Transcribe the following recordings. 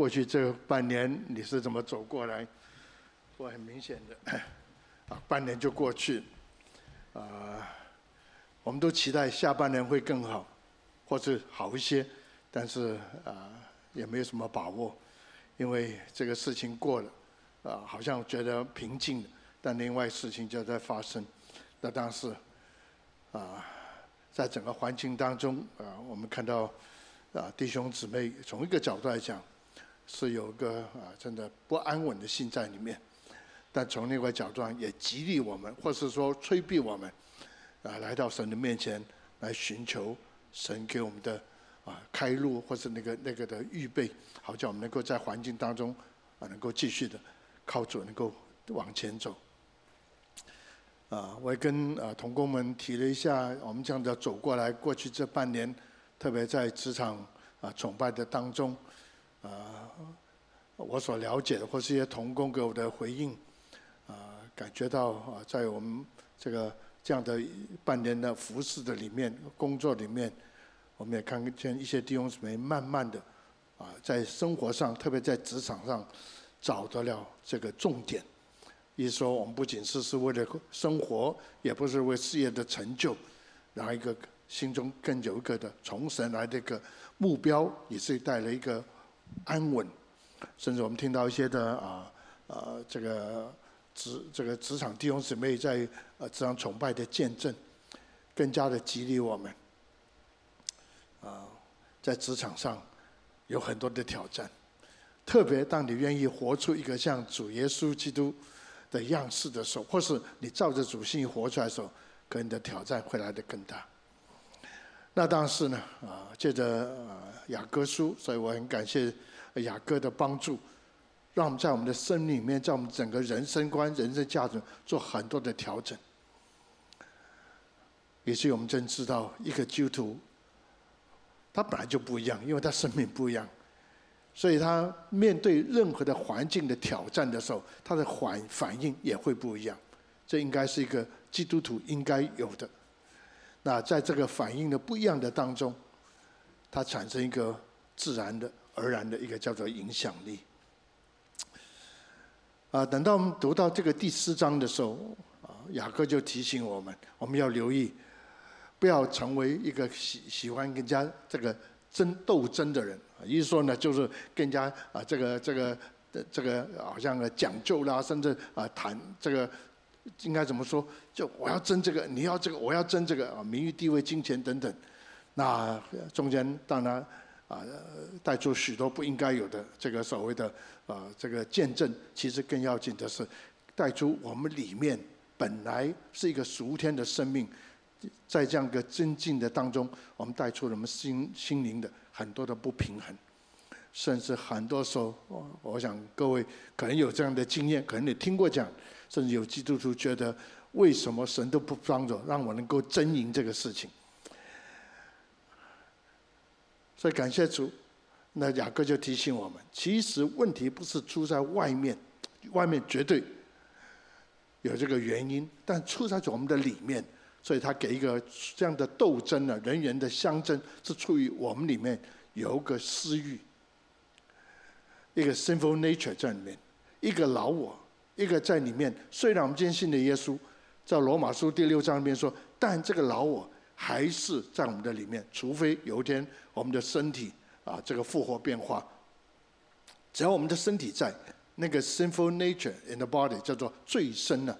过去这半年你是怎么走过来？我很明显的，啊，半年就过去，啊，我们都期待下半年会更好，或者好一些，但是啊，也没有什么把握，因为这个事情过了，啊，好像觉得平静了，但另外事情就在发生，那当时，啊，在整个环境当中，啊，我们看到，啊，弟兄姊妹从一个角度来讲，是有个啊，真的不安稳的心在里面。但从另外角度上，也激励我们，或是说催逼我们，啊，来到神的面前来寻求神给我们的啊开路，或是那个那个的预备，好叫我们能够在环境当中啊，能够继续的靠主，能够往前走。啊，我也跟啊同工们提了一下，我们这样的走过来，过去这半年，特别在职场啊崇拜的当中，啊，我所了解的或是一些同工给我的回应。啊感觉到啊，在我们这个这样的半年的服侍的里面、工作里面，我们也看见一些弟兄姊妹慢慢的啊，在生活上，特别在职场上，找到了这个重点。意思说，我们不仅是是为了生活，也不是为事业的成就，然后一个心中更有一个的从神来的一个目标，也是带来一个安稳。甚至我们听到一些的啊啊这个。职这个职场弟兄姊妹在呃这样崇拜的见证，更加的激励我们。啊，在职场上有很多的挑战，特别当你愿意活出一个像主耶稣基督的样式的时候，或是你照着主心活出来的时候，可能你的挑战会来得更大。那当时呢，啊，借着啊雅各书，所以我很感谢雅各的帮助。让我们在我们的生命里面，在我们整个人生观、人生价值做很多的调整，也许我们真知道一个基督徒，他本来就不一样，因为他生命不一样，所以他面对任何的环境的挑战的时候，他的反反应也会不一样。这应该是一个基督徒应该有的。那在这个反应的不一样的当中，它产生一个自然的、而然的一个叫做影响力。啊，等到我们读到这个第四章的时候，啊，雅各就提醒我们，我们要留意，不要成为一个喜喜欢跟人家这个争斗争的人。意思说呢，就是更加啊，这个这个这个好像讲究啦，甚至啊谈这个应该怎么说？就我要争这个，你要这个，我要争这个啊，名誉、地位、金钱等等。那中间当然。啊，带出许多不应该有的这个所谓的啊，这个见证，其实更要紧的是，带出我们里面本来是一个熟天的生命，在这样一个增进的当中，我们带出了我们心心灵的很多的不平衡，甚至很多时候，我想各位可能有这样的经验，可能你听过讲，甚至有基督徒觉得，为什么神都不帮助，让我能够争赢这个事情？所以感谢主，那雅各就提醒我们，其实问题不是出在外面，外面绝对有这个原因，但出在我们的里面。所以他给一个这样的斗争呢，人员的相争是出于我们里面有个私欲，一个 sinful nature 在里面，一个老我，一个在里面。虽然我们坚信的耶稣，在罗马书第六章里面说，但这个老我。还是在我们的里面，除非有一天我们的身体啊，这个复活变化，只要我们的身体在，那个 sinful nature in the body 叫做罪身呢，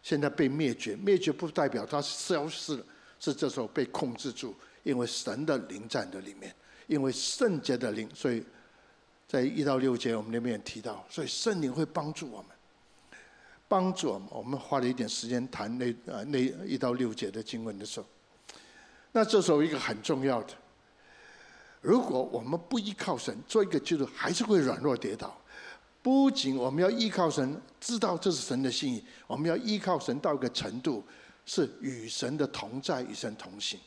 现在被灭绝，灭绝不代表它消失了，是这时候被控制住，因为神的灵在的里面，因为圣洁的灵，所以在一到六节我们那边也提到，所以圣灵会帮助我们。帮助我们，我们花了一点时间谈那啊那一到六节的经文的时候。那这时候一个很重要的，如果我们不依靠神，做一个基督徒还是会软弱跌倒。不仅我们要依靠神，知道这是神的心意，我们要依靠神到一个程度，是与神的同在，与神同行。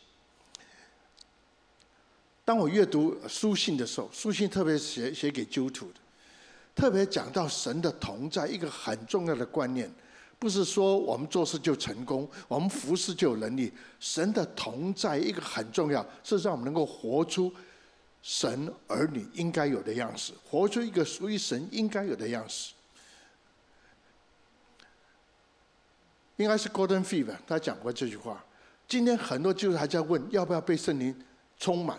当我阅读书信的时候，书信特别写写给基督徒的，特别讲到神的同在，一个很重要的观念。不是说我们做事就成功，我们服侍就有能力。神的同在一个很重要，是让我们能够活出神儿女应该有的样式，活出一个属于神应该有的样式。应该是 Gordon Fee 吧，他讲过这句话。今天很多基督徒还在问要不要被圣灵充满。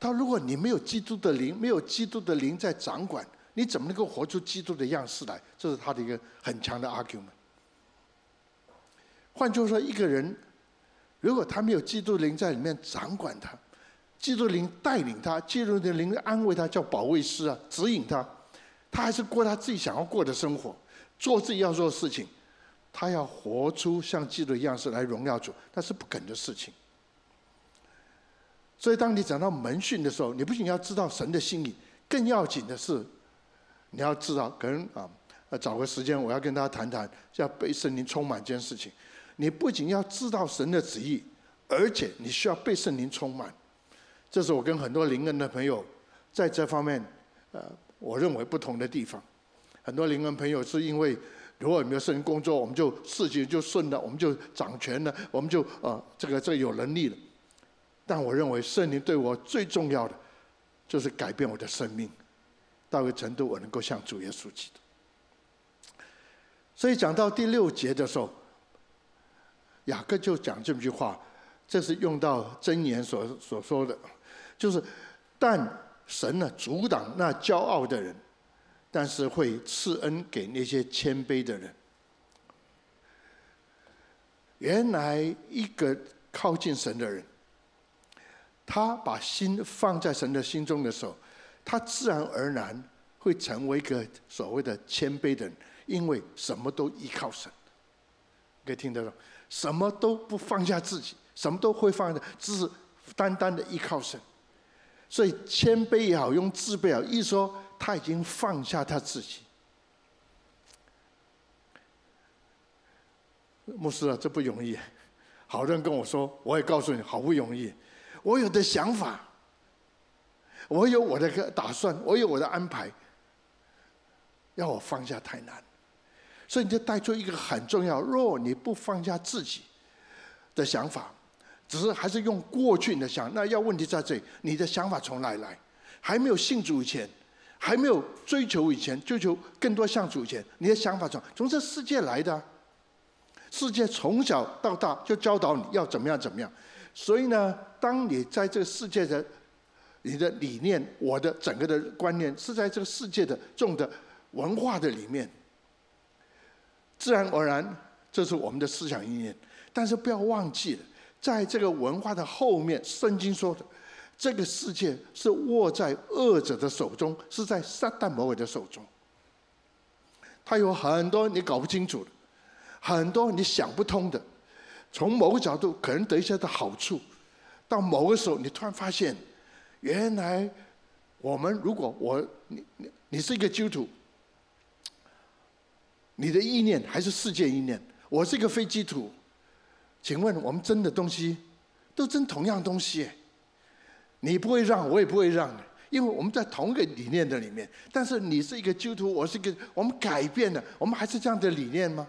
他：如果你没有基督的灵，没有基督的灵在掌管，你怎么能够活出基督的样式来？这是他的一个很强的 argument。换句话说，一个人如果他没有基督灵在里面掌管他，基督灵带领他，基督的灵安慰他，叫保卫师啊，指引他。他还是过他自己想要过的生活，做自己要做的事情。他要活出像基督的样式来荣耀主，那是不可能的事情。所以，当你讲到门训的时候，你不仅要知道神的心意，更要紧的是，你要知道，可能啊，找个时间，我要跟大家谈谈，要被圣灵充满这件事情。你不仅要知道神的旨意，而且你需要被圣灵充满。这是我跟很多灵恩的朋友在这方面，呃，我认为不同的地方。很多灵恩朋友是因为如果没有圣灵工作，我们就事情就顺了，我们就掌权了，我们就呃这个这个有能力了。但我认为圣灵对我最重要的，就是改变我的生命，到一个程度我能够向主耶稣基督。所以讲到第六节的时候，雅各就讲这么句话，这是用到箴言所所说的。就是，但神呢，阻挡那骄傲的人，但是会赐恩给那些谦卑的人。原来一个靠近神的人，他把心放在神的心中的时候，他自然而然会成为一个所谓的谦卑的人，因为什么都依靠神。可以听得懂？什么都不放下自己，什么都会放下，只是单单的依靠神。所以谦卑也好，用自卑也好，一说他已经放下他自己。牧师啊，这不容易。好多人跟我说，我也告诉你，好不容易。我有的想法，我有我的个打算，我有我的安排，要我放下太难。所以你就带出一个很重要：若你不放下自己的想法。只是还是用过去你的想，那要问题在这里，你的想法从哪里来？还没有信主以前，还没有追求以前，追求更多向主以前，你的想法从从这世界来的。世界从小到大就教导你要怎么样怎么样，所以呢，当你在这个世界的你的理念，我的整个的观念是在这个世界的这种的文化的里面，自然而然这是我们的思想意念，但是不要忘记了。在这个文化的后面，圣经说的，这个世界是握在恶者的手中，是在撒旦魔鬼的手中。他有很多你搞不清楚的，很多你想不通的。从某个角度可能得一些的好处，到某个时候你突然发现，原来我们如果我你你你是一个基督徒，你的意念还是世界意念，我是一个非基督。请问我们争的东西，都争同样东西，你不会让，我也不会让，因为我们在同一个理念的里面。但是你是一个基督徒，我是一个，我们改变了，我们还是这样的理念吗？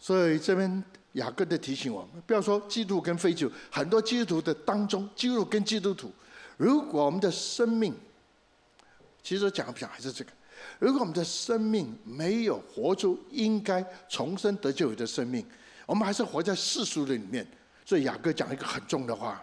所以这边雅各的提醒我们，不要说基督跟非基督，很多基督徒的当中，基督跟基督徒，如果我们的生命，其实讲不讲还是这个。如果我们的生命没有活出应该重生得救的生命，我们还是活在世俗的里面。所以雅各讲一个很重的话：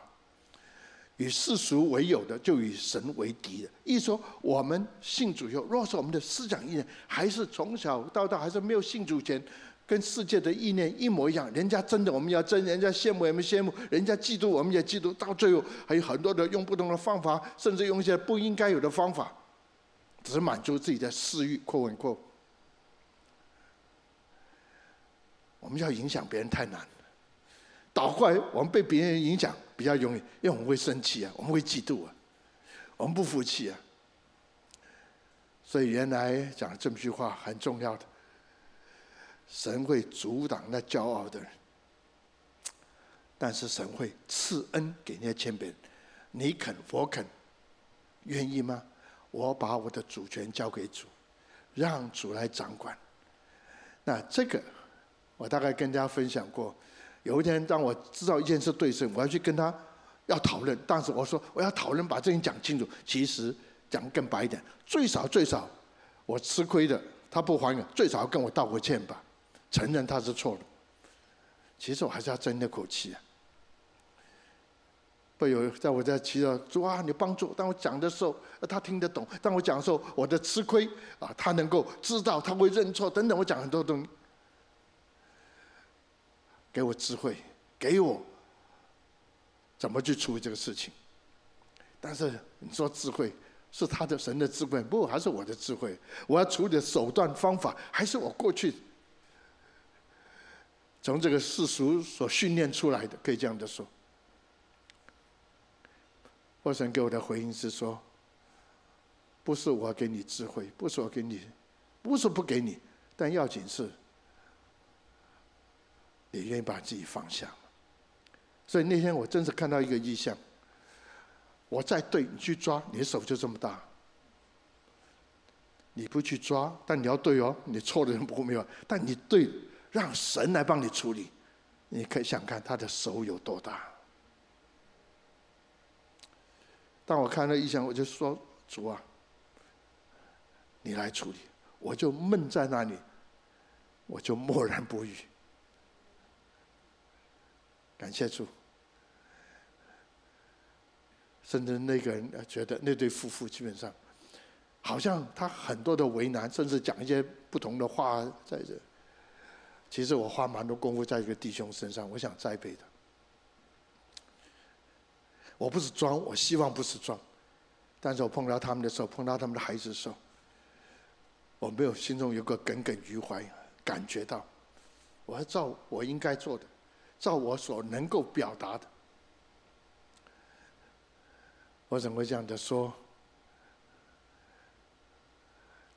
与世俗为友的，就与神为敌的。意思说，我们信主以后，若是我们的思想意念还是从小到大还是没有信主前，跟世界的意念一模一样，人家争的我们要争，人家羡慕我们羡慕，人家嫉妒我们也嫉妒，到最后还有很多的用不同的方法，甚至用一些不应该有的方法。只是满足自己的私欲，扩文扩。我们要影响别人太难，倒过来我们被别人影响比较容易，因为我们会生气啊，我们会嫉妒啊，我们不服气啊。所以原来讲这么句话很重要的，神会阻挡那骄傲的人，但是神会赐恩给那些谦卑人。你肯，我肯，愿意吗？我把我的主权交给主，让主来掌管。那这个，我大概跟大家分享过。有一天，当我知道一件事对神，我要去跟他要讨论。但是我说我要讨论，把这件讲清楚。其实讲更白一点，最少最少，我吃亏的，他不还我，最少要跟我道个歉吧，承认他是错的。其实我还是要争那口气啊。会有在我在祈祷主啊，你帮助。当我讲的时候，他听得懂；当我讲的时候，我的吃亏啊，他能够知道，他会认错等等。我讲很多东西，给我智慧，给我怎么去处理这个事情。但是你说智慧是他的神的智慧，不还是我的智慧？我要处理的手段方法，还是我过去从这个世俗所训练出来的？可以这样的说。我神给我的回应是说：“不是我给你智慧，不是我给你，不是不给你，但要紧是，你愿意把自己放下。所以那天我真是看到一个意象。我在对你去抓，你的手就这么大。你不去抓，但你要对哦，你错的人不会没有，但你对，让神来帮你处理。你可以想看他的手有多大。”当我看到异象，我就说：“主啊，你来处理。”我就闷在那里，我就默然不语。感谢主。甚至那个人觉得那对夫妇基本上，好像他很多的为难，甚至讲一些不同的话在这。其实我花蛮多功夫在一个弟兄身上，我想栽培他。我不是装，我希望不是装，但是我碰到他们的时候，碰到他们的孩子的时候，我没有心中有个耿耿于怀，感觉到，我要照我应该做的，照我所能够表达的，我怎么会这样的说？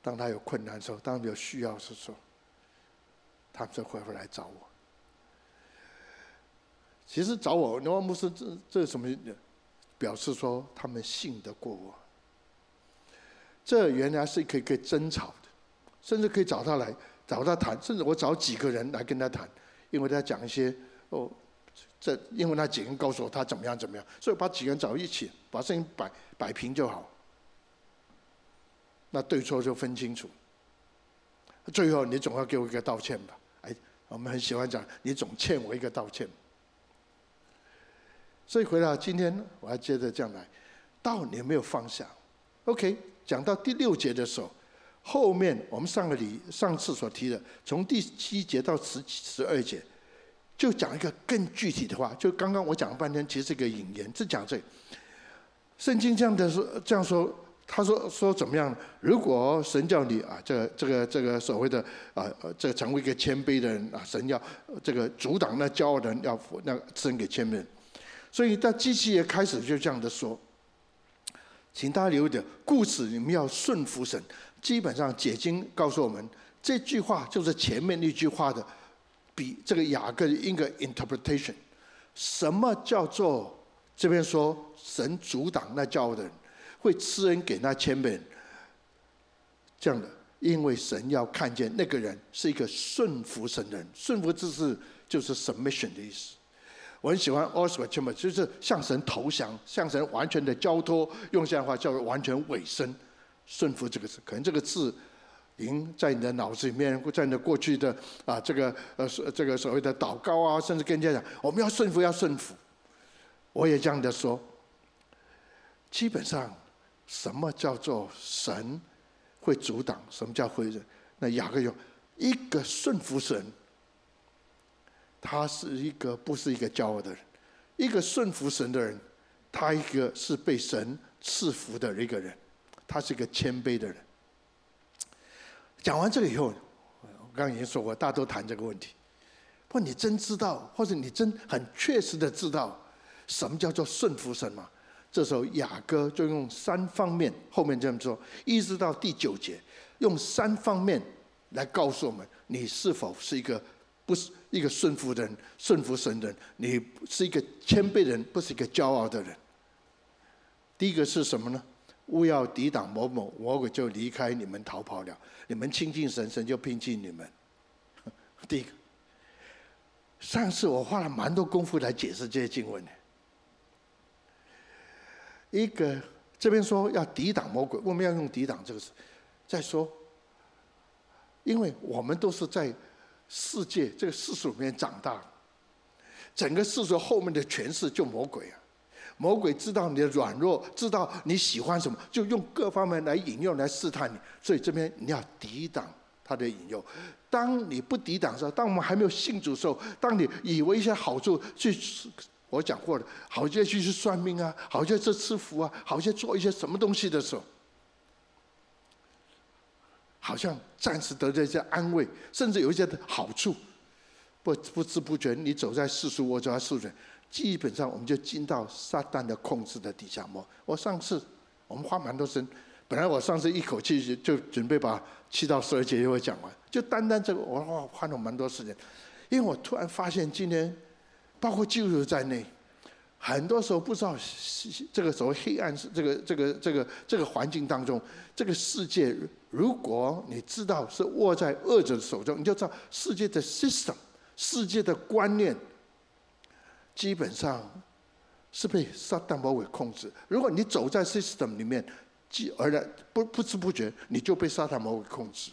当他有困难的时候，当他有需要的时候，他们就会回来找我。其实找我，罗牧师这这什么？表示说他们信得过我，这原来是可以可以争吵的，甚至可以找他来找他谈，甚至我找几个人来跟他谈，因为他讲一些哦，这因为那几个人告诉我他怎么样怎么样，所以把几个人找一起，把事情摆摆平就好，那对错就分清楚，最后你总要给我一个道歉吧？我们很喜欢讲，你总欠我一个道歉。所以回到今天，我还接着这样来，道你有没有放下，OK？讲到第六节的时候，后面我们上个礼上次所提的，从第七节到十十二节，就讲一个更具体的话。就刚刚我讲了半天，其实是一个引言，只讲这个。圣经这样的说，这样说，他说说怎么样？如果神叫你啊，这个这个这个所谓的啊，这个成为一个谦卑的人啊，神要这个阻挡那骄傲的人，要那赐给谦卑人。所以在基七节开始就这样的说，请大家留意点，故事你们要顺服神。基本上解经告诉我们，这句话就是前面那句话的，比这个雅各的一个 interpretation。什么叫做这边说神阻挡那骄傲的人，会赐恩给那谦卑人？这样的，因为神要看见那个人是一个顺服神的人，顺服之是就是 submission 的意思。我很喜欢 Oswald Chambers，就是向神投降，向神完全的交托。用现在话叫做完全委身、顺服这个字，可能这个字已经在你的脑子里面，在你的过去的啊这个呃这个所谓的祷告啊，甚至跟人家讲，我们要顺服，要顺服。我也这样的说。基本上，什么叫做神会阻挡？什么叫会？那雅各有一个顺服神。他是一个不是一个骄傲的人，一个顺服神的人，他一个是被神赐福的一个人，他是一个谦卑的人。讲完这个以后，我刚刚已经说过，大家都谈这个问题。不你真知道，或者你真很确实的知道，什么叫做顺服神吗？这时候雅各就用三方面，后面这么说，一直到第九节，用三方面来告诉我们，你是否是一个。不是一个顺服的人，顺服神的人，你是一个谦卑人，不是一个骄傲的人。第一个是什么呢？勿要抵挡某某，魔鬼就离开你们逃跑了。你们亲近神，神就亲近你们。第一个，上次我花了蛮多功夫来解释这些经文的。一个这边说要抵挡魔鬼，我们要用抵挡这个词。再说，因为我们都是在世界这个世俗里面长大，整个世俗后面的权势就魔鬼啊。魔鬼知道你的软弱，知道你喜欢什么，就用各方面来引诱、来试探你。所以这边你要抵挡他的引诱。当你不抵挡的时候，当我们还没有信主的时候，当你以为一些好处去。我讲过了，好些去去算命啊，好些去吃福啊，好些做一些什么东西的时候，好像暂时得到一些安慰，甚至有一些好处，不不知不觉你走在世俗，我走在世俗，基本上我们就进到撒旦的控制的底下。我我上次我们花蛮多时间，本来我上次一口气就就准备把七到十二节又会讲完，就单单这个我花花了蛮多时间，因为我突然发现今天。包括基督徒在内，很多时候不知道这个所谓黑暗是这个这个这个这个环境当中，这个世界，如果你知道是握在恶者手中，你就知道世界的 system、世界的观念，基本上是被撒旦魔鬼控制。如果你走在 system 里面，继而来不不知不觉你就被撒旦魔鬼控制。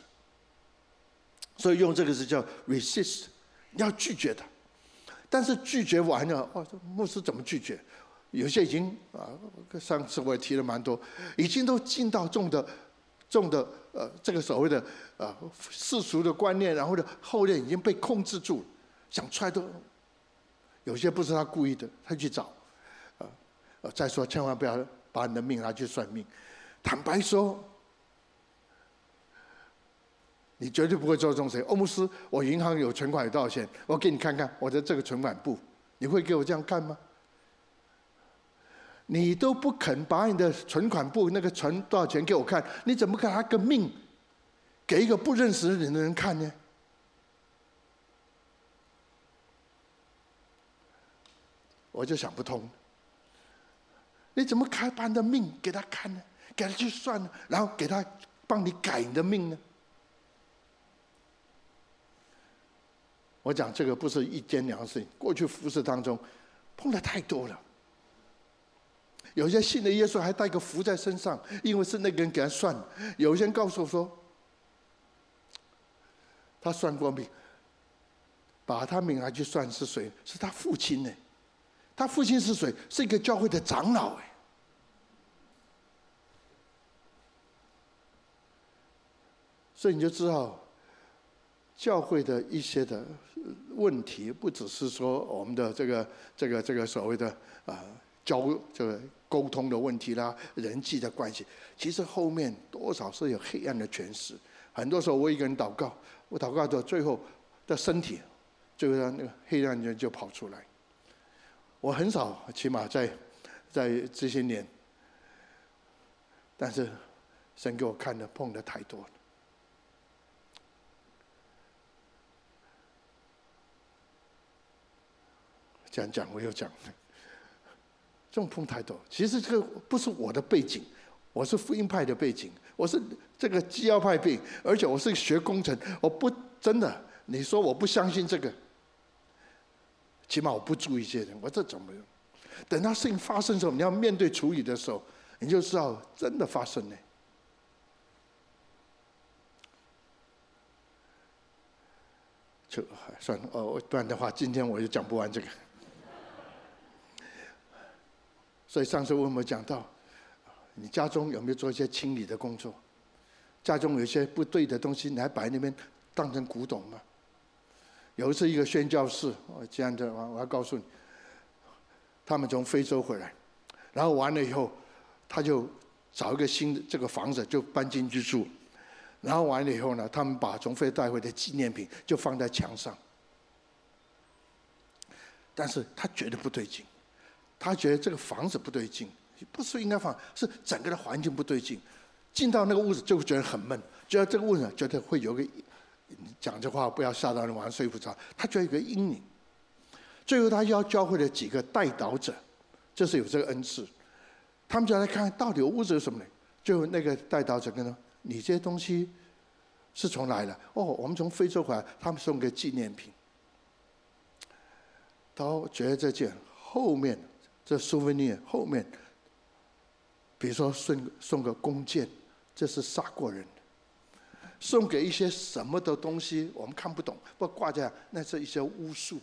所以用这个字叫 resist，你要拒绝它。但是拒绝完了，哦，牧师怎么拒绝？有些已经啊，上次我也提了蛮多，已经都进到重的、重的呃，这个所谓的呃世俗的观念，然后呢，后面已经被控制住，想出来都，有些不是他故意的，他去找，呃，再说千万不要把你的命拿去算命，坦白说。你绝对不会做这种事。欧姆斯，我银行有存款有多少钱？我给你看看我的这个存款簿，你会给我这样看吗？你都不肯把你的存款簿那个存多少钱给我看，你怎么可能拿个命给一个不认识的人的人看呢？我就想不通，你怎么开把你的命给他看呢？给他去算呢？然后给他帮你改你的命呢？我讲这个不是一件两事，过去服侍当中碰的太多了。有些信的耶稣还带个符在身上，因为是那个人给他算。有些人告诉我说，他算过命，把他命拿去算是谁？是他父亲呢？他父亲是谁？是一个教会的长老哎。所以你就知道。教会的一些的问题，不只是说我们的这个这个这个所谓的啊交这个沟通的问题啦，人际的关系，其实后面多少是有黑暗的权势。很多时候我一个人祷告，我祷告到最后的身体，最后那个黑暗人就跑出来。我很少，起码在在这些年，但是神给我看的碰的太多了。讲讲我又讲，这种碰太多。其实这个不是我的背景，我是福音派的背景，我是这个基要派背景，而且我是学工程，我不真的。你说我不相信这个，起码我不注意这些人，我这怎么用？等到事情发生的时候，你要面对处理的时候，你就知道真的发生了。就算了哦，不然的话，今天我就讲不完这个。所以上次我们讲到，你家中有没有做一些清理的工作？家中有些不对的东西，你还摆那边当成古董吗？有一次一个宣教士，我这样的，我我要告诉你，他们从非洲回来，然后完了以后，他就找一个新的这个房子就搬进去住，然后完了以后呢，他们把从非洲带回的纪念品就放在墙上，但是他觉得不对劲。他觉得这个房子不对劲，不是应该放，是整个的环境不对劲。进到那个屋子就会觉得很闷，觉得这个屋子觉得会有个讲这话不要吓到人，晚上睡不着。他觉得有个阴影。最后他要教会了几个代祷者，就是有这个恩赐，他们就来看到底屋子有什么呢？就那个代祷者跟他说：“你这些东西是从哪来的？哦，我们从非洲回来，他们送个纪念品。”都觉得这件后面。这 souvenir 后面比如说送送个弓箭，这是杀过人的；送给一些什么的东西，我们看不懂，不挂在那是一些巫术。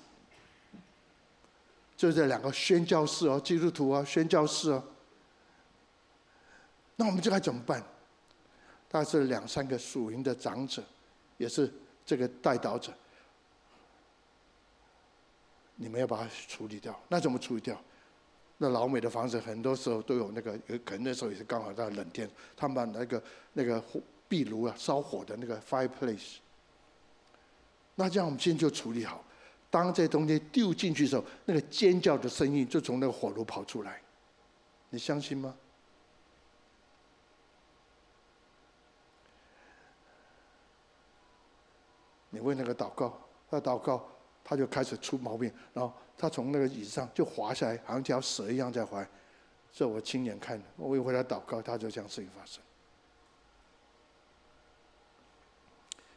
就这两个宣教士哦，基督徒啊，宣教士哦。那我们就该怎么办？他是两三个属灵的长者，也是这个代祷者。你们要把它处理掉，那怎么处理掉？那老美的房子很多时候都有那个，可能那时候也是刚好在冷天，他们把那个那个壁炉啊，烧火的那个 fireplace。那这样我们先就处理好，当这东西丢进去的时候，那个尖叫的声音就从那个火炉跑出来，你相信吗？你为那个祷告，那祷告，他就开始出毛病，然后他从那个椅子上就滑下来，好像条蛇一样在滑。这我亲眼看的，我一回来祷告，他就这样事情发生。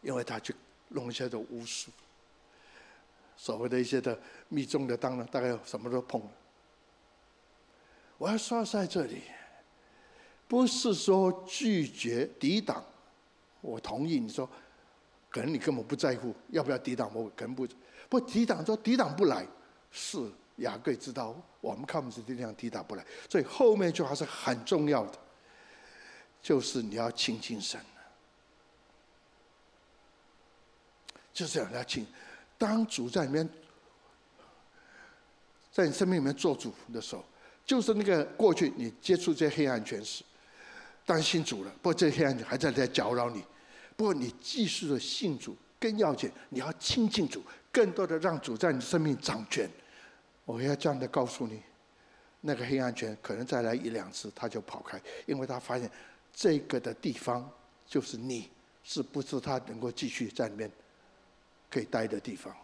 因为他去弄一些的巫术，所谓的一些的密宗的，当然大概什么都碰了。我要说在这里，不是说拒绝抵挡，我同意你说。可能你根本不在乎要不要抵挡我，可能不不抵挡，说抵挡不来，是雅各知道我们看不见的力量抵挡不来，所以后面一句话是很重要的，就是你要亲近神，就是这样要亲。当主在里面，在你生命里面做主的时候，就是那个过去你接触这些黑暗权势，当信主了，不过这些黑暗还在在搅扰你。不过你继续的信主更要紧，你要亲近主，更多的让主在你生命掌权。我要这样的告诉你，那个黑暗权可能再来一两次，他就跑开，因为他发现这个的地方就是你，是不是他能够继续在里面可以待的地方？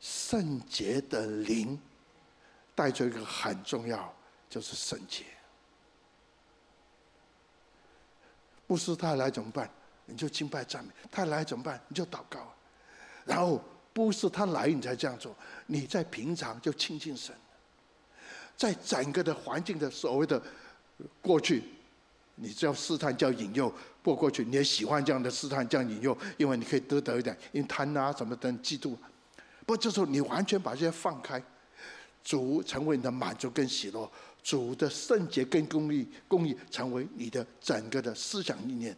圣洁的灵带着一个很重要，就是圣洁。不是他来怎么办？你就敬拜赞美。他来怎么办？你就祷告。然后不是他来你才这样做，你在平常就亲近神。在整个的环境的所谓的过去，你只要试探叫引诱，过过去你也喜欢这样的试探这样引诱，因为你可以得得一点，因贪啊什么等嫉妒。不这时候你完全把这些放开，主成为你的满足跟喜乐。主的圣洁跟公义，公义成为你的整个的思想意念。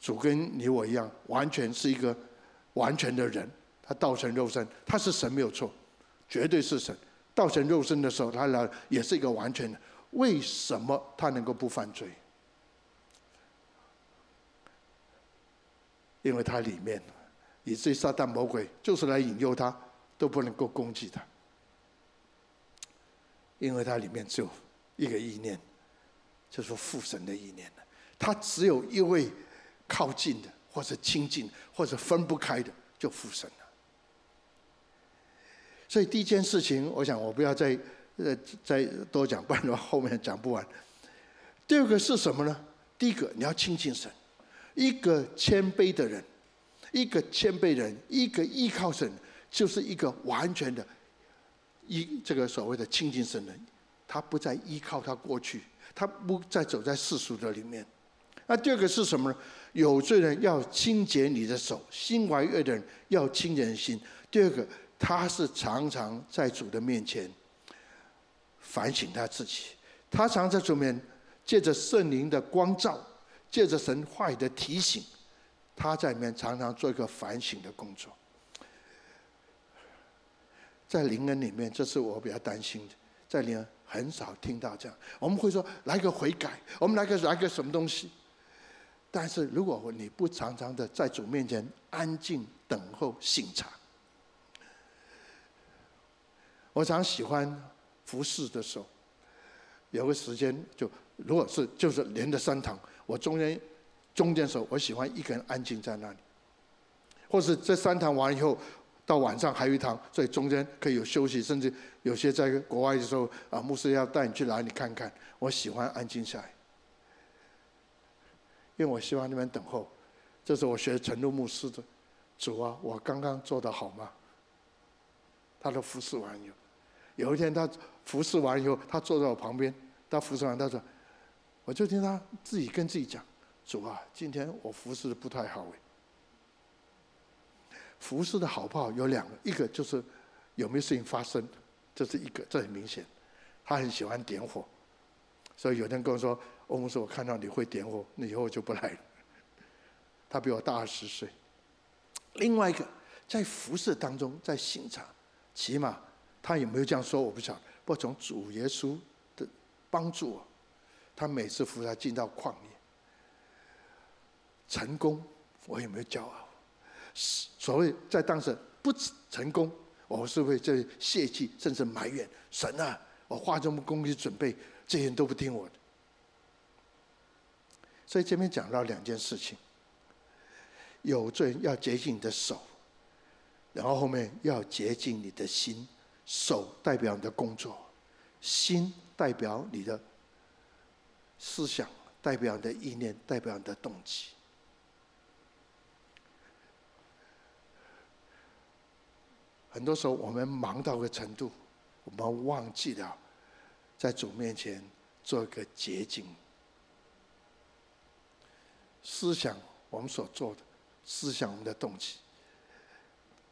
主跟你我一样，完全是一个完全的人。他道成肉身，他是神没有错，绝对是神。道成肉身的时候，他来也是一个完全的。为什么他能够不犯罪？因为他里面，以至于撒旦魔鬼就是来引诱他，都不能够攻击他。因为它里面只有一个意念，就是父神的意念。他只有一位靠近的，或者亲近，或者分不开的，就附身了。所以第一件事情，我想我不要再呃再多讲，不然的话后面讲不完。第二个是什么呢？第一个你要亲近神，一个谦卑的人，一个谦卑人，一个依靠神，就是一个完全的。依这个所谓的亲近神人，他不再依靠他过去，他不再走在世俗的里面。那第二个是什么呢？有罪人要清洁你的手，心怀恶的人要清洁心。第二个，他是常常在主的面前反省他自己，他常在主面借着圣灵的光照，借着神话语的提醒，他在里面常常做一个反省的工作。在灵恩里面，这是我比较担心的。在灵恩很少听到这样，我们会说来个悔改，我们来个来个什么东西。但是如果你不常常的在主面前安静等候省察，我常喜欢服侍的时候，有个时间就如果是就是连着三堂，我中间中间时候，我喜欢一个人安静在那里，或是这三堂完以后。到晚上还有一堂，所以中间可以有休息，甚至有些在国外的时候，啊，牧师要带你去哪里看看。我喜欢安静下来，因为我希望那边等候。这是我学陈露牧师的，主啊，我刚刚做的好吗？他都服侍完以后，有一天他服侍完以后，他坐在我旁边，他服侍完他说，我就听他自己跟自己讲，主啊，今天我服侍的不太好哎。服侍的好不好有两个，一个就是有没有事情发生，这是一个，这很明显。他很喜欢点火，所以有人跟我说：“欧牧师，我看到你会点火，那以后就不来了。”他比我大二十岁。另外一个，在服侍当中，在省察，起码他有没有这样说我不晓得。不过从主耶稣的帮助我，他每次服侍他进到旷野，成功，我有没有骄傲？所谓在当时不成功，我是会这泄气，甚至埋怨神啊！我花这么功力准备，这些人都不听我的。所以这边讲到两件事情：有罪要洁净你的手，然后后面要洁净你的心。手代表你的工作，心代表你的思想，代表你的意念，代表你的动机。很多时候，我们忙到个程度。我们忘记了在主面前做一个洁净。思想我们所做的，思想我们的动机。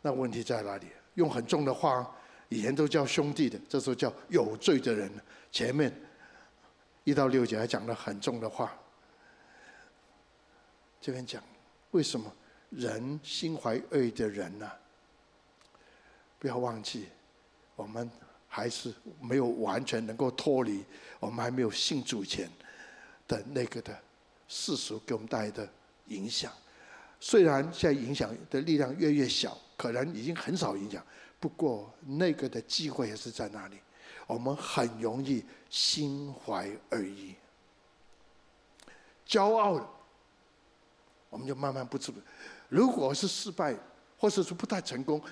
那问题在哪里？用很重的话，以前都叫兄弟的，这时候叫有罪的人。前面一到六节还讲了很重的话。这边讲为什么人心怀恶意的人呢？不要忘记我们。还是没有完全能够脱离我们还没有信主前的那个的世俗给我们带来的影响。虽然现在影响的力量越来越小，可能已经很少影响，不过那个的机会也是在那里。我们很容易心怀恶意，骄傲了，我们就慢慢不知。如果是失败，或者是不太成功。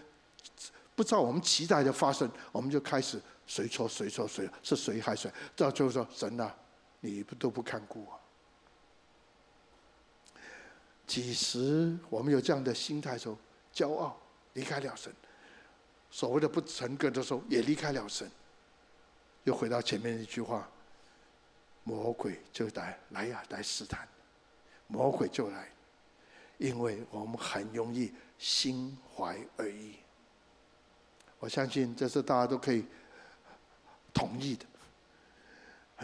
不知道我们期待的发生，我们就开始谁错谁错谁是谁害谁，到最后说神啊，你不都不看顾我？几时我们有这样的心态时候，骄傲离开了神，所谓的不成功的时候也离开了神，又回到前面一句话：魔鬼就来来呀，来试探，魔鬼就来，因为我们很容易心怀恶意。我相信这是大家都可以同意的。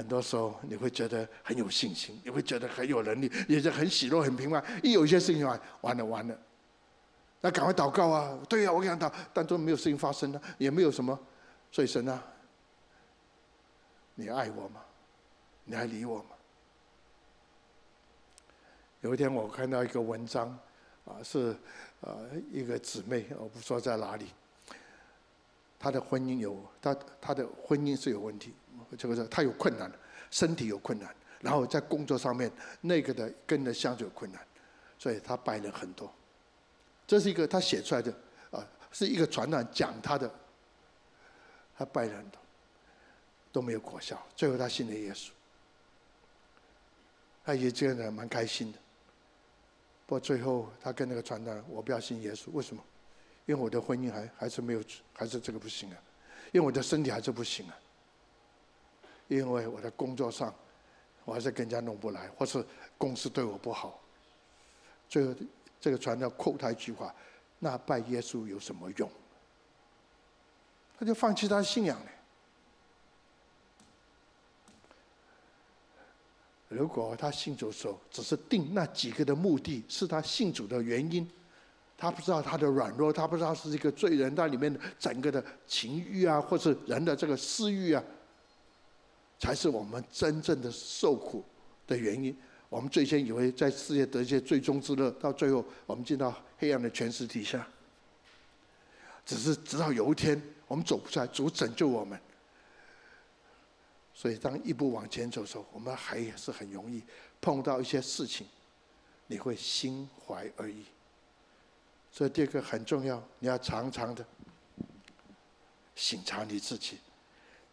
很多时候你会觉得很有信心，你会觉得很有能力，也是很喜乐、很平安。一有一些事情完，完了完了，那赶快祷告啊！对呀、我跟你祷，但都没有事情发生呢，也没有什么。所以神啊，你爱我吗？你还理我吗？有一天我看到一个文章，啊，是呃一个姊妹，我不说在哪里。她的婚姻有她她的婚姻是有问题，这个是他有困难，身体有困难，然后在工作上面那个的跟人相处有困难，所以他拜了很多。这是一个他写出来的啊，是一个传单讲他的，他拜了很多都没有果效，最后他信了耶稣，他也这样的蛮开心的。不过最后他跟那个传单，我不要信耶稣，为什么？因为我的婚姻还还是没有，还是这个不行啊！因为我的身体还是不行啊！因为我的工作上，我还是更加弄不来，或是公司对我不好。最后，这个传道扣他一句话：“那拜耶稣有什么用？”他就放弃他信仰了。如果他信主的时候，只是定那几个的目的，是他信主的原因。他不知道他的软弱，他不知道是一个罪人，那里面整个的情欲啊，或是人的这个私欲啊，才是我们真正的受苦的原因。我们最先以为在世界得一些最终之乐，到最后我们进到黑暗的权势底下。只是直到有一天我们走不出来，主拯救我们。所以当一步往前走的时候，我们还是很容易碰到一些事情，你会心怀而已。所以第二个很重要，你要常常的省察你自己，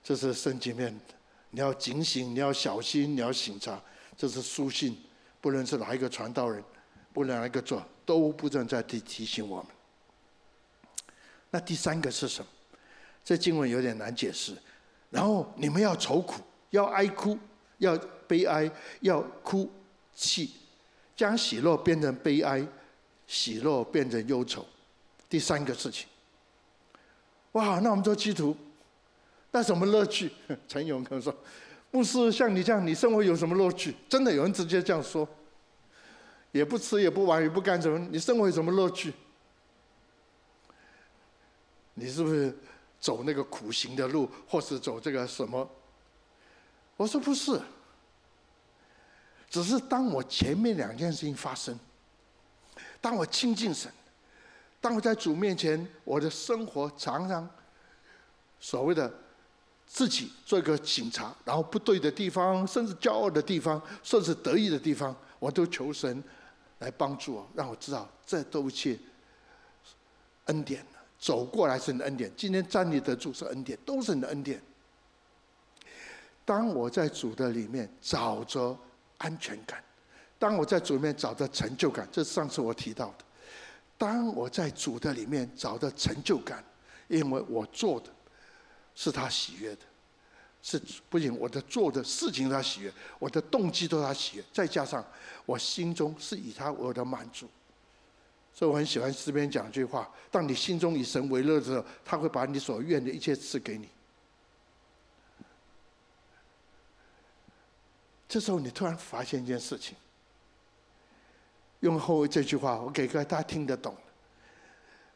这是圣经面，你要警醒，你要小心，你要省察。这是书信，不论是哪一个传道人，不论哪一个做，都不能再提提醒我们。那第三个是什么？这经文有点难解释。然后你们要愁苦，要哀哭，要悲哀，要哭泣，将喜乐变成悲哀，喜乐变成忧愁。第三个事情，哇，那我们做基督徒，那什么乐趣？陈勇可能说，牧师像你这样，你生活有什么乐趣？真的有人直接这样说，也不吃也不玩也不干什么，你生活有什么乐趣？你是不是走那个苦行的路，或是走这个什么？我说不是，只是当我前面两件事情发生，当我亲近神，当我在主面前，我的生活常常所谓的自己做一个警察，然后不对的地方，甚至骄傲的地方，甚至得意的地方，我都求神来帮助我，让我知道这都一切恩典。走过来是你的恩典，今天站立得住是恩典，都是你的恩典。当我在主的里面找着安全感，当我在主里面找着成就感，这是上次我提到的。当我在主的里面找着成就感，因为我做的是他喜悦的，是不仅我的做的事情他喜悦，我的动机都他喜悦，再加上我心中是以他我的满足。所以我很喜欢诗篇讲一句话：当你心中以神为乐的时候，他会把你所愿的一切赐给你。这时候你突然发现一件事情，用后面这句话，我给个大家听得懂，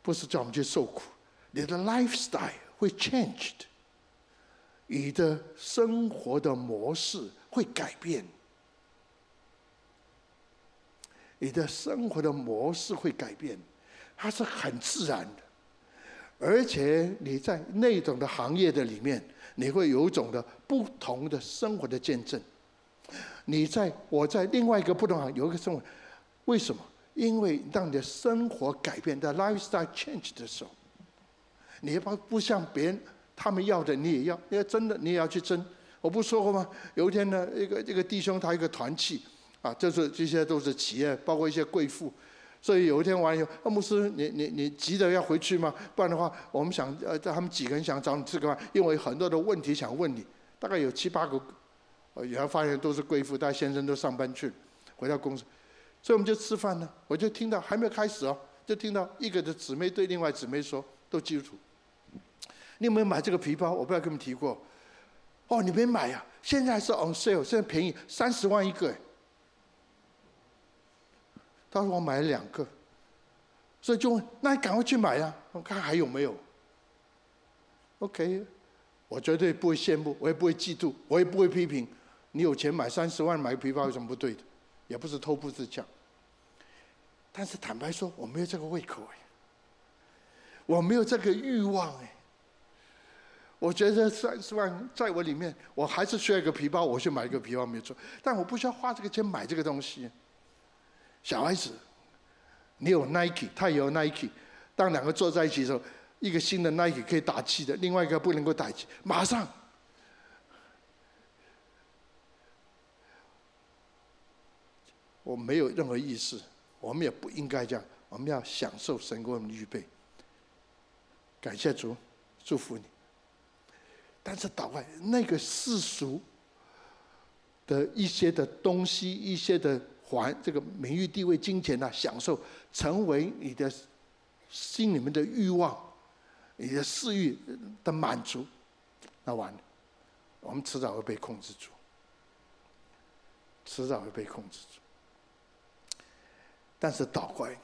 不是叫我们去受苦，你的 lifestyle 会 changed，你的生活的模式会改变。你的生活的模式会改变，它是很自然的，而且你在那种的行业的里面，你会有一种的不同的生活的见证。你在我在另外一个不同行业有一个生活，为什么？因为当你的生活改变的 lifestyle change 的时候，你不不像别人他们要的你也要，你要真的你也要去争。我不说过吗？有一天呢，一个一个弟兄他一个团契。啊，就是这些都是企业，包括一些贵妇，所以有一天晚上，啊，牧师，你你你急着要回去吗？不然的话，我们想呃，他们几个人想找你吃个饭，因为很多的问题想问你，大概有七八个，呃，然后发现都是贵妇，但先生都上班去了，回到公司，所以我们就吃饭呢，我就听到还没有开始哦，就听到一个的姊妹对另外姊妹说，都基督徒，你有没有买这个皮包？我不知道跟你们提过，哦，你没买呀？现在是 on sale，现在便宜三十万一个哎。他说我买了两个，所以就问，那你赶快去买呀！我看还有没有。OK，我绝对不会羡慕，我也不会嫉妒，我也不会批评。你有钱买三十万买个皮包有什么不对的？也不是偷步自降。但是坦白说，我没有这个胃口哎，我没有这个欲望哎。我觉得三十万在我里面，我还是需要一个皮包，我去买一个皮包没错。但我不需要花这个钱买这个东西。小孩子，你有 Nike，他也有 Nike。当两个坐在一起的时候，一个新的 Nike 可以打气的，另外一个不能够打气。马上，我没有任何意思，我们也不应该这样。我们要享受神给我们的预备。感谢主，祝福你。但是岛外那个世俗的一些的东西，一些的。还这个名誉、地位、金钱呐、享受成为你的心里面的欲望，你的私欲的满足，那完了，我们迟早会被控制住，迟早会被控制住。但是倒过来，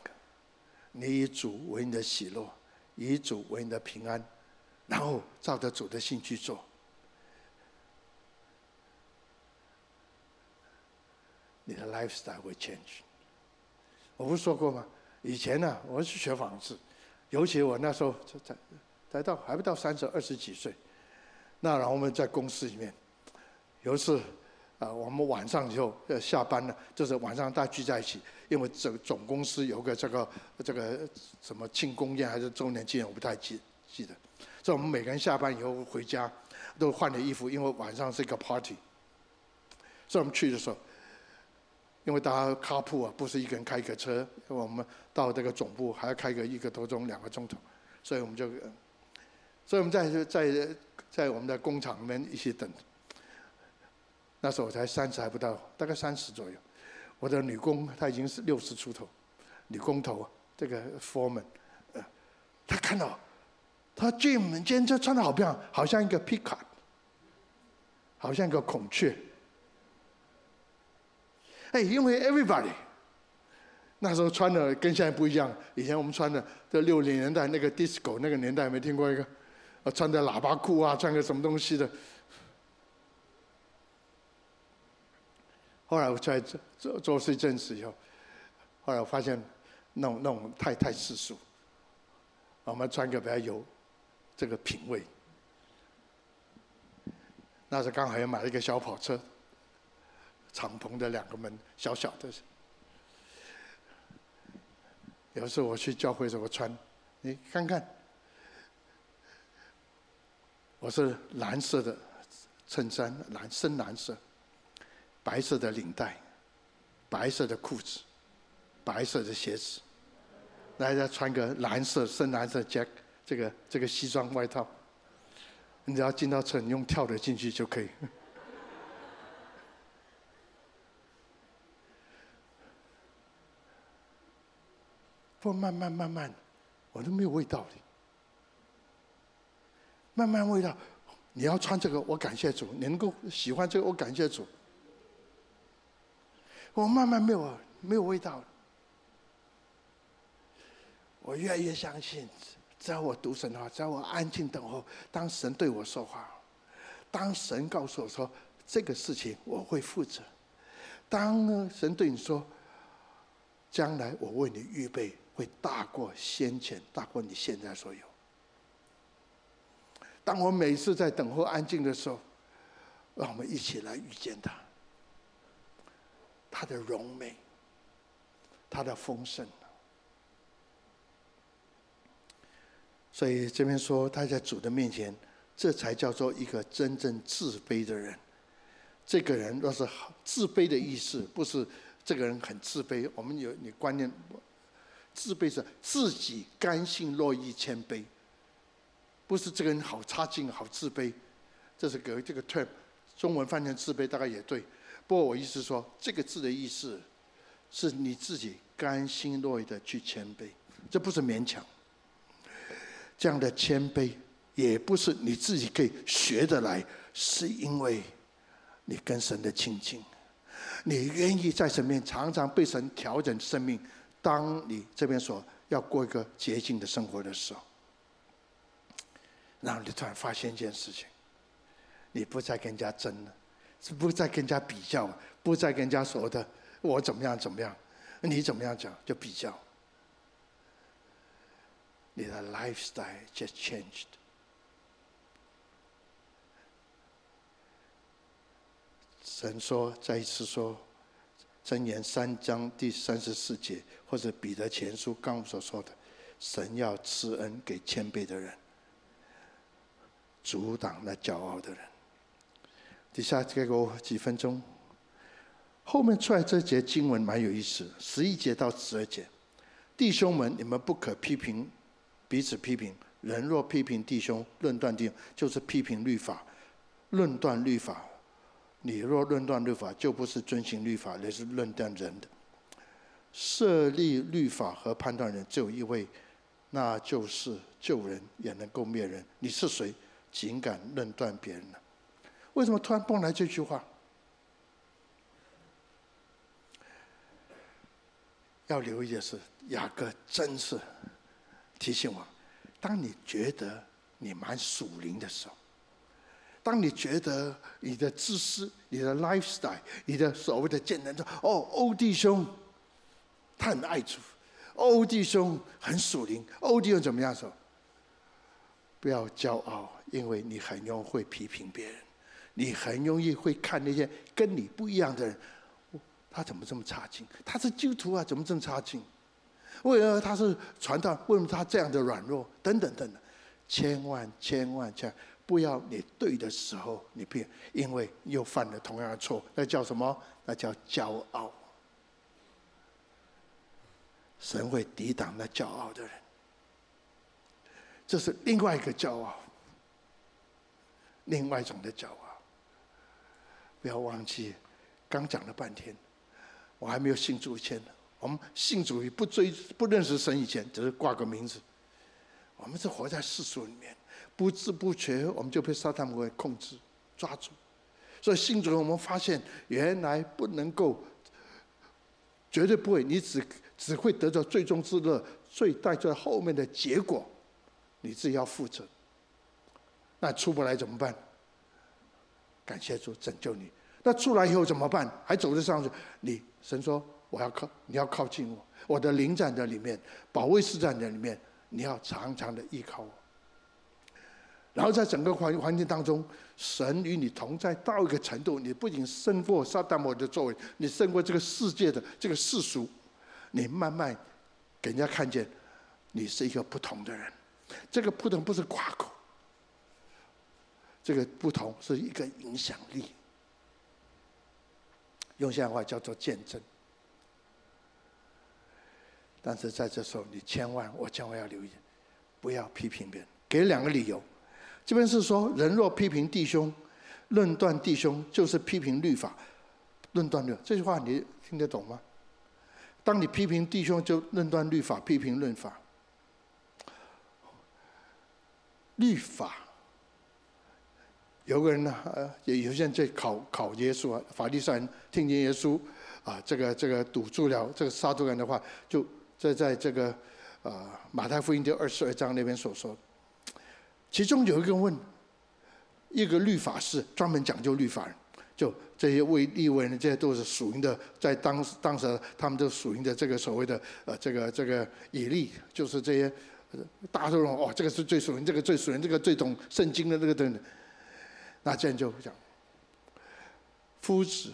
你以主为你的喜乐，以主为你的平安，然后照着主的心去做。你的 lifestyle 会 change。我不是说过吗？以前呢、我是学纺织，尤其我那时候才才才到还不到三十，二十几岁。那然后我们在公司里面，有一次啊，我们晚上就下班了，就是晚上大家聚在一起，因为整总公司有个这个这个什么庆功宴还是周年纪念，我不太记记得。所以我们每个人下班以后回家都换了衣服，因为晚上是一个 party。所以我们去的时候。因为大家卡铺啊，不是一个人开一个车，因为我们到这个总部还要开个一个多钟、两个钟头，所以我们就所以我们在在在我们的工厂里面一起等。那时候我才三十还不到，大概三十左右。我的女工她已经是六十出头，女工头这个 foreman，呃，她看到，他 Jim 今天这穿的好漂亮，好像一个 peacock，好像一个孔雀。哎，因为 everybody 那时候穿的跟现在不一样，以前我们穿的在六零年代那个 disco 那个年代没听过一个，呃，穿的喇叭裤啊，穿个什么东西的。后来我在做做做一阵子以后，后来我发现那种那种太太世俗，我们穿个比较有这个品味。那时刚好也买了一个小跑车，敞篷的两个门，小小的。有时候我去教会的时候，穿，你看看，我是蓝色的衬衫，蓝深蓝色。白色的领带，白色的裤子，白色的鞋子，来再穿个蓝色深蓝色 jack 这个这个西装外套，你只要进到车，你用跳的进去就可以。不慢慢慢慢，我都没有味道的。慢慢味道，你要穿这个，我感谢主；你能够喜欢这个，我感谢主。我慢慢没有没有味道了。我越来越相信，只要我读神的话，只要我安静等候，当神对我说话，当神告诉我说这个事情我会负责，当神对你说，将来我为你预备会大过先前，大过你现在所有。当我每次在等候安静的时候，让我们一起来遇见他。他的荣美，他的丰盛，所以这边说他在主的面前，这才叫做一个真正自卑的人。这个人若是自卑的意思，不是这个人很自卑。我们有你观念，自卑是自己甘心乐意谦卑，不是这个人好差劲、好自卑。这是个这个 term，中文翻成自卑大概也对。不过我意思说，这个字的意思是你自己甘心乐意的去谦卑，这不是勉强。这样的谦卑也不是你自己可以学得来，是因为你跟神的亲近，你愿意在神面常常被神调整生命。当你这边说要过一个洁净的生活的时候，然后你突然发现一件事情，你不再跟人家争了。是不再跟人家比较，不再跟人家说的我怎么样怎么样，你怎么样讲就比较。你的 lifestyle just changed。神说，再一次说，箴言三章第三十四节，或者彼得前书刚所说的，神要赐恩给谦卑的人，阻挡那骄傲的人。底下给我几分钟，后面出来这节经文蛮有意思，十一节到十二节，弟兄们，你们不可批评，彼此批评。人若批评弟兄，论断弟兄，就是批评律法，论断律法。你若论断律法，就不是遵行律法，而是论断人的。设立律法和判断人只有一位，那就是救人也能够灭人。你是谁，竟敢论断别人呢？为什么突然蹦来这句话？要留意的是，雅各真是提醒我：当你觉得你蛮属灵的时候，当你觉得你的知识、你的 lifestyle、你的所谓的见证说，哦，欧弟兄他很爱主，欧弟兄很属灵，欧弟兄怎么样说？不要骄傲，因为你很容易会批评别人。你很容易会看那些跟你不一样的人，他怎么这么差劲？他是基督徒啊，怎么这么差劲？为何他是传道？为什么他这样的软弱？等等等等，千万千万千万不要你对的时候你变，因为又犯了同样的错，那叫什么？那叫骄傲。神会抵挡那骄傲的人，这是另外一个骄傲。另外一种的骄傲。不要忘记，刚讲了半天，我还没有信主以前呢。我们信主于不追不认识神以前，只是挂个名字。我们是活在世俗里面，不知不觉我们就被撒旦魔鬼控制、抓住。所以信主，我们发现原来不能够，绝对不会，你只只会得到最终之乐，最带着后面的结果，你自己要负责。那出不来怎么办？感谢主拯救你。那出来以后怎么办？还走得上去？你神说。我要靠，你要靠近我，我的灵在里面，保卫师在里面，你要常常的依靠我。然后在整个环环境当中，神与你同在到一个程度，你不仅胜过撒旦魔的作为，你胜过这个世界的这个世俗，你慢慢给人家看见，你是一个不同的人。这个不同不是夸口，这个不同是一个影响力，用现在话叫做见证。但是在这时候，你千万，我千万要留意，不要批评别人。给两个理由，这边是说，人若批评弟兄，论断弟兄，就是批评律法，论断律。这句话你听得懂吗？当你批评弟兄，就论断律法，批评论法。律法，有个人呢，呃，也有些人在考考耶稣啊，法利赛人听见耶稣啊，这个这个堵住了这个撒都该人的话，就。这在这个啊马太福音第二十二章那边所说，其中有一个问，一个律法师专门讲究律法人，就这些为利未人，这些都是属灵的，在当当时他们都属灵的这个所谓的呃这个这个以利，就是这些大家都认为哦，这个是最属灵，这个最属灵，这个最懂圣经的这个等等，那这样就讲，夫子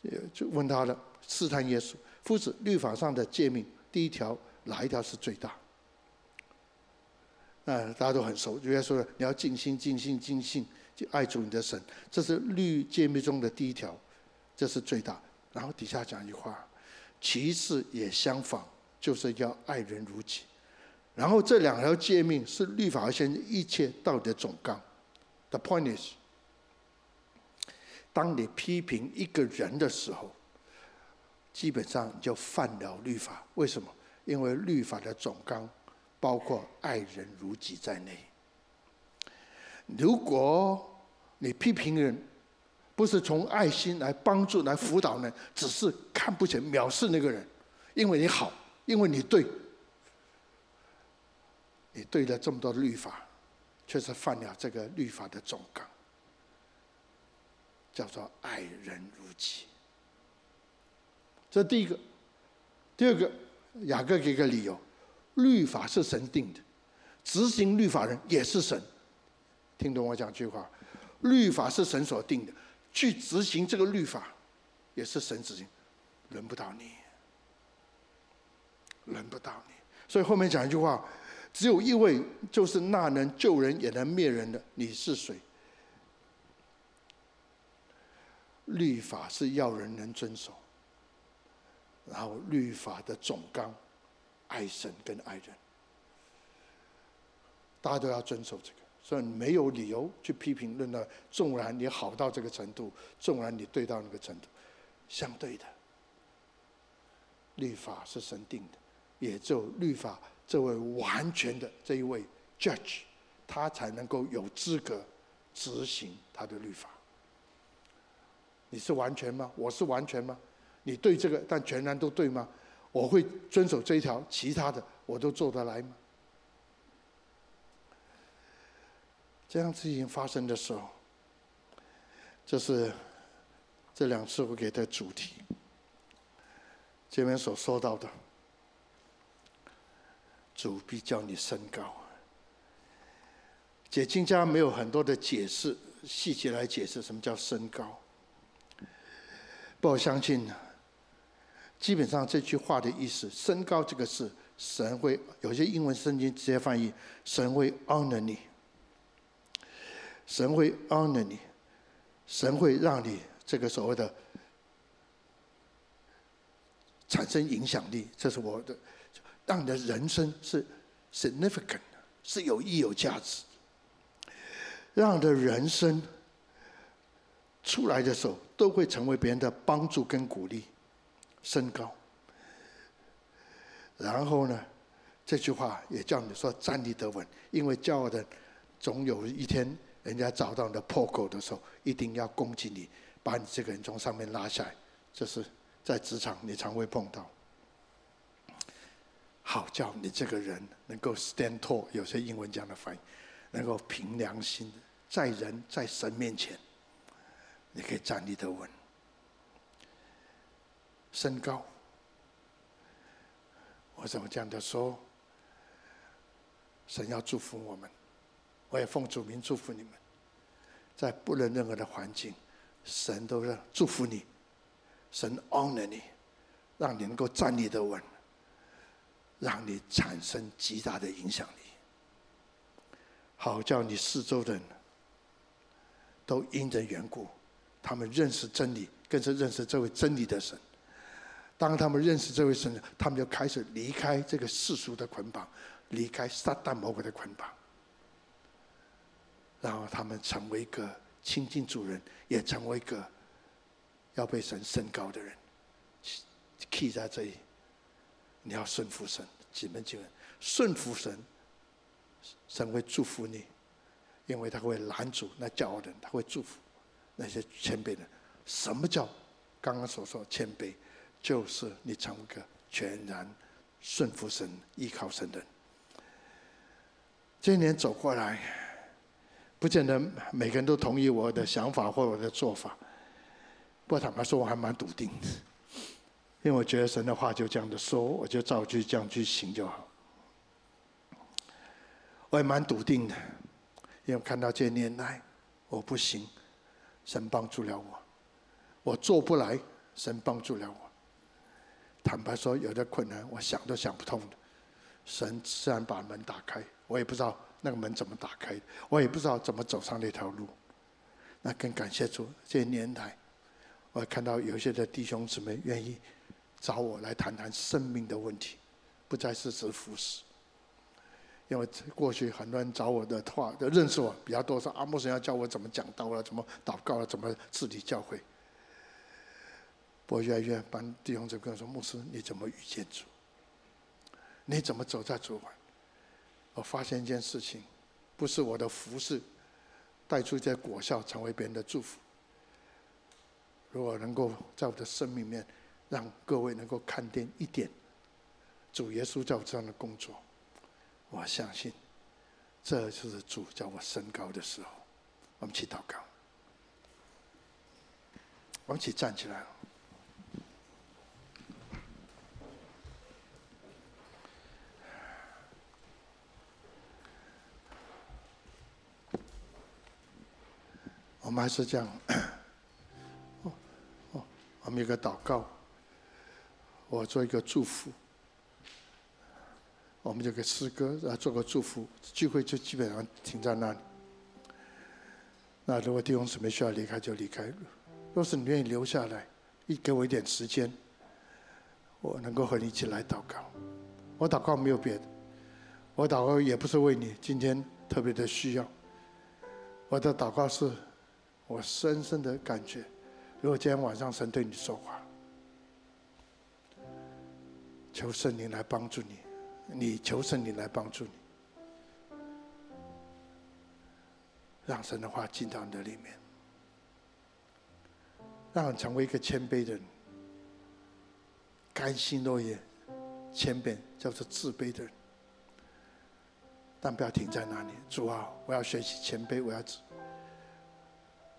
也就问他了，试探耶稣，夫子律法上的诫命。第一条哪一条是最大？那大家都很熟，就要说你要尽心、尽心、尽性，就爱主你的神，这是律诫命中的第一条，这是最大。然后底下讲一句话，其次也相仿，就是要爱人如己。然后这两条诫命是律法和先知一切道德总纲。The point is，当你批评一个人的时候。基本上就犯了律法，为什么？因为律法的总纲包括爱人如己在内。如果你批评人，不是从爱心来帮助、来辅导人，只是看不起、藐视那个人，因为你好，因为你对，你对了这么多律法，却是犯了这个律法的总纲，叫做爱人如己。这第一个，第二个，雅各给个理由：律法是神定的，执行律法人也是神。听懂我讲句话？律法是神所定的，去执行这个律法也是神执行，轮不到你，轮不到你。所以后面讲一句话：只有一位，就是那能救人也能灭人的，你是谁？律法是要人能遵守。然后律法的总纲，爱神跟爱人，大家都要遵守这个，所以没有理由去批评论断。纵然你好到这个程度，纵然你对到那个程度，相对的，律法是神定的，也只有律法这位完全的这一位 judge，他才能够有资格执行他的律法。你是完全吗？我是完全吗？你对这个，但全然都对吗？我会遵守这一条，其他的我都做得来吗？这样事情发生的时候，这是这两次我给的主题。这边所说到的，主必叫你升高。解经家没有很多的解释，细节来解释什么叫升高。不，我相信。基本上这句话的意思，升高这个事，神会有些英文圣经直接翻译，神会 honor 你，神会 honor 你，神会让你这个所谓的产生影响力，这是我的，让你的人生是 significant，是有意有价值。让你的人生出来的时候，都会成为别人的帮助跟鼓励，升高。然后呢，这句话也叫你说站立得稳，因为骄傲的总有一天，人家找到你的破口的时候，一定要攻击你，把你这个人从上面拉下来。这是在职场你常会碰到。好叫你这个人能够 stand tall，有些英文这样的翻译，能够凭良心，在人在神面前，你可以站立得稳，升高。我怎么讲的说？神要祝福我们，我也奉主名祝福你们。在不论任何的环境，神都让祝福你，神 honor 你，让你能够站立得稳，让你产生极大的影响力，好叫你四周的人都因着缘故，他们认识真理，更是认识这位真理的神。当他们认识这位神，他们就开始离开这个世俗的捆绑，离开撒旦魔鬼的捆绑，然后他们成为一个亲近主人，也成为一个要被神升高的人。key 在这里，你要顺服神，几门几门，顺服神，神会祝福你，因为他会拦阻那骄傲的人，他会祝福那些谦卑的人。什么叫刚刚所说谦卑？就是你成为个全然顺服神、依靠神的人。这一年走过来，不见得每个人都同意我的想法或我的做法。不过坦白说，我还蛮笃定的，因为我觉得神的话就这样的说，我就照去这样去行就好。我也蛮笃定的，因为看到这一年来我不行，神帮助了我；我做不来，神帮助了我。坦白说，有的困难，我想都想不通的。神自然把门打开，我也不知道那个门怎么打开，我也不知道怎么走上那条路。那更感谢主，这些年来，我看到有些的弟兄姊妹愿意找我来谈谈生命的问题，不再是只服侍。因为过去很多人找我的话，都认识我比较多，说阿牧师要教我怎么讲道了，怎么祷告了，怎么治理教会。我越来越帮弟兄姊妹我说：“牧师，你怎么遇见主？你怎么走在主怀？”我发现一件事情，不是我的服饰带出一些果效，成为别人的祝福。如果能够在我的生命里面，让各位能够看见一点主耶稣在我这样的工作，我相信这就是主叫我升高的时候。我们起祷告，我们起站起来。我们还是这样，哦哦，我们有个祷告，我做一个祝福，我们这个诗歌啊做个祝福，聚会就基本上停在那里。那如果弟兄姊妹需要离开就离开，若是你愿意留下来，一给我一点时间，我能够和你一起来祷告。我祷告没有别的，我祷告也不是为你今天特别的需要，我的祷告是。我深深的感觉，如果今天晚上神对你说话，求圣灵来帮助你，你求圣灵来帮助你，让神的话进到你的里面，让你成为一个谦卑的人，甘心乐意谦卑，叫做自卑的人，但不要停在那里。主啊，我要学习谦卑，我要。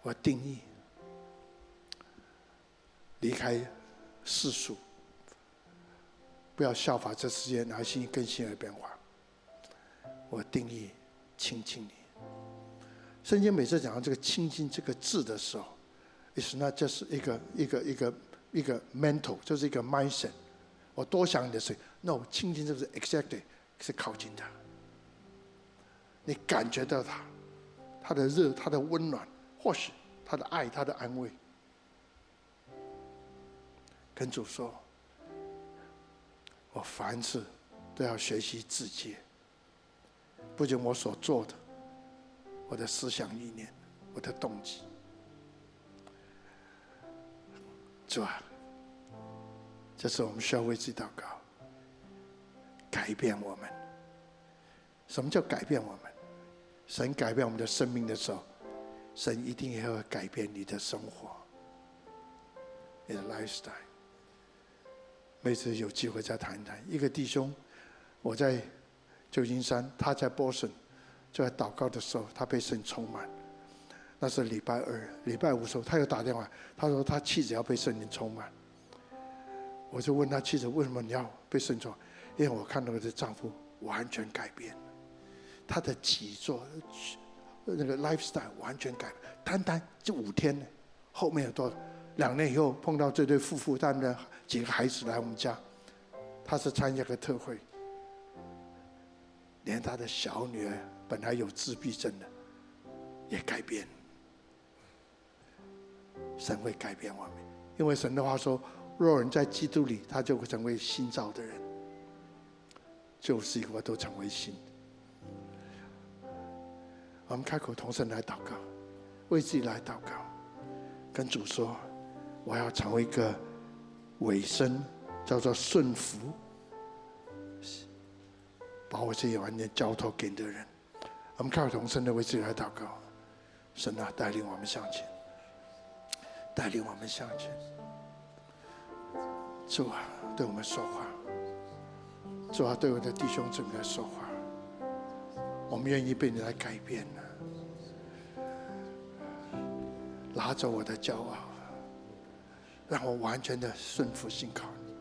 我定义离开世俗，不要效法这世界，拿心更新而变化。我定义亲近你。圣经每次讲到这个“亲近”这个字的时候，意思那就是一个一个一个一个 mental，就是一个 mindset。我多想你的事，那我亲近就是 exactly 是靠近他，你感觉到他，他的热，他的温暖。或许他的爱，他的安慰，跟主说：“我凡事都要学习自戒，不仅我所做的，我的思想意念，我的动机。主啊，这是我们需要为自己祷告，改变我们。什么叫改变我们？神改变我们的生命的时候，神一定也会改变你的生活，你的 lifestyle。每次有机会再谈一谈。一个弟兄，我在旧金山，他在波士顿，就在祷告的时候，他被神充满。那是礼拜二、礼拜五的时候，他又打电话，他说他妻子要被圣灵充满。我就问他妻子，为什么你要被圣充？因为我看到我的丈夫完全改变，他的脊椎、那个 lifestyle 完全改了，单单就五天呢，后面有多两年以后碰到这对夫妇，他们的几个孩子来我们家，他是参加个特会，连他的小女儿本来有自闭症的也改变。神会改变我们，因为神的话说：“若人在基督里，他就会成为新造的人，旧事以后都成为新。”我们开口同声来祷告，为自己来祷告，跟主说：“我要成为一个委身，叫做顺服，把我自己完全交托给你的人。”我们开口同声的为自己来祷告，神啊，带领我们向前。带领我们向前，主啊，对我们说话，主啊，对我的弟兄姊妹说话，我们愿意被你来改变呢。拿走我的骄傲，让我完全的顺服信靠你。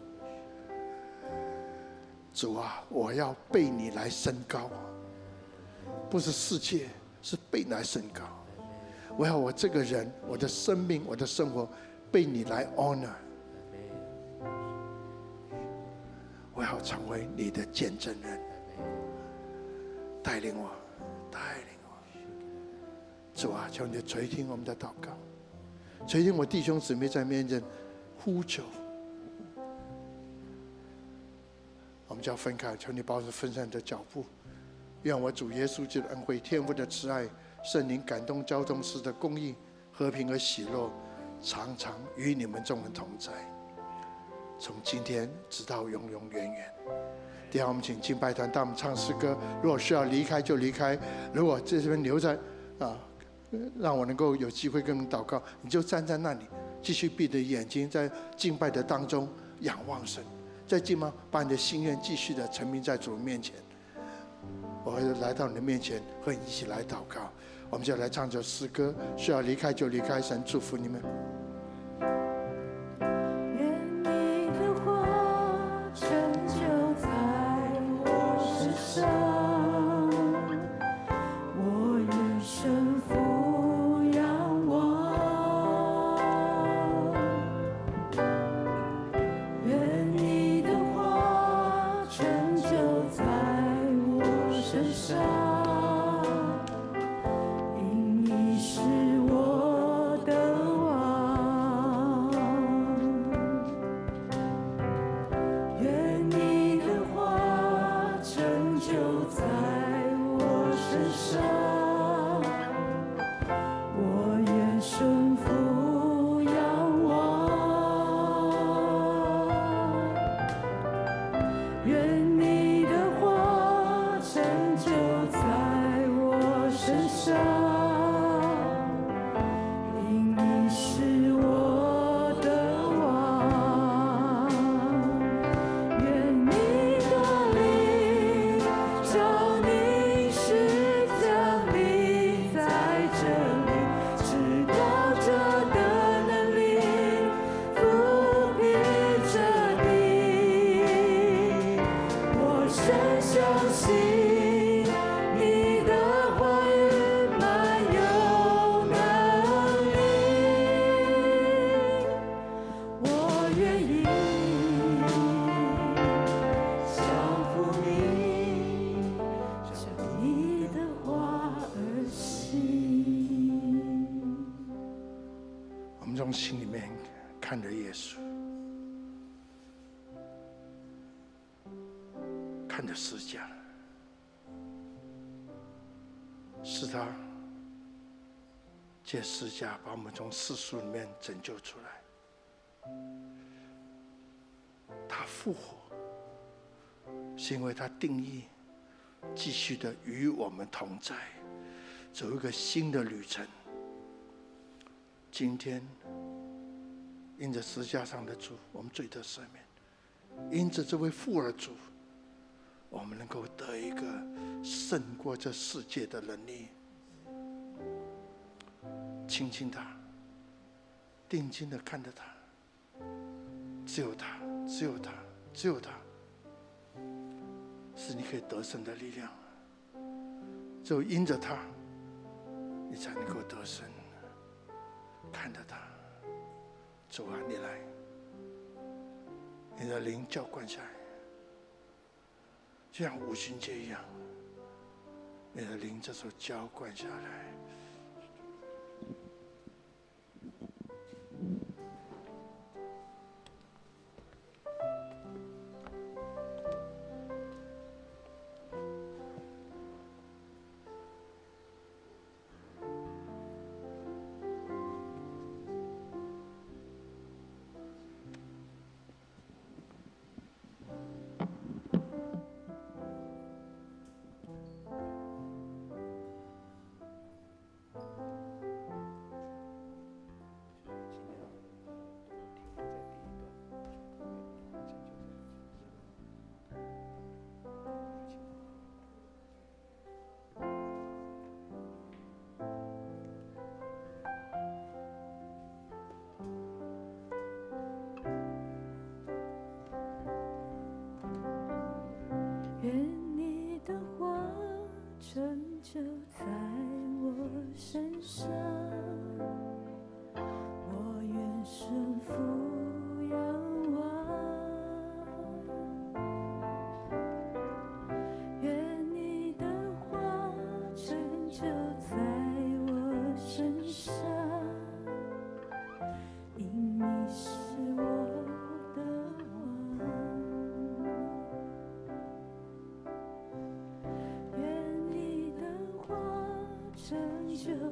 主啊，我要被你来升高，不是世界，是被来升高。我要我这个人，我的生命，我的生活，被你来 honor。我要成为你的见证人，带领我，带领我。主啊，求你垂听我们的祷告，垂听我弟兄姊妹在面前呼求。我们就要分开，求你保持分散的脚步。愿我主耶稣基督恩惠、天父的慈爱。圣灵感动交通师的公义、和平和喜乐，常常与你们众人同在，从今天直到永永远远。第二，我们请敬拜团带我们唱诗歌。如果需要离开就离开，如果在这边留在啊，让我能够有机会跟你祷告，你就站在那里，继续闭着眼睛，在敬拜的当中仰望神，再敬吗把你的心愿继续的陈明在主面前。我会来到你的面前，和你一起来祷告。我们就来唱这首诗歌，需要离开就离开，神祝福你们。借十架把我们从世俗里面拯救出来。他复活，是因为他定义继续的与我们同在，走一个新的旅程。今天，因着十架上的主，我们罪得赦免；因着这位复活主，我们能够得一个胜过这世界的能力。轻轻的，定睛的看着他，只有他，只有他，只有他，是你可以得胜的力量。只有因着他，你才能够得胜。看着他，主啊，你来，你的灵浇灌下来，就像五旬节一样，你的灵这时候浇灌下来。上，我愿顺服仰望，愿你的花成就在我身上，因你是我的王。愿你的花成就。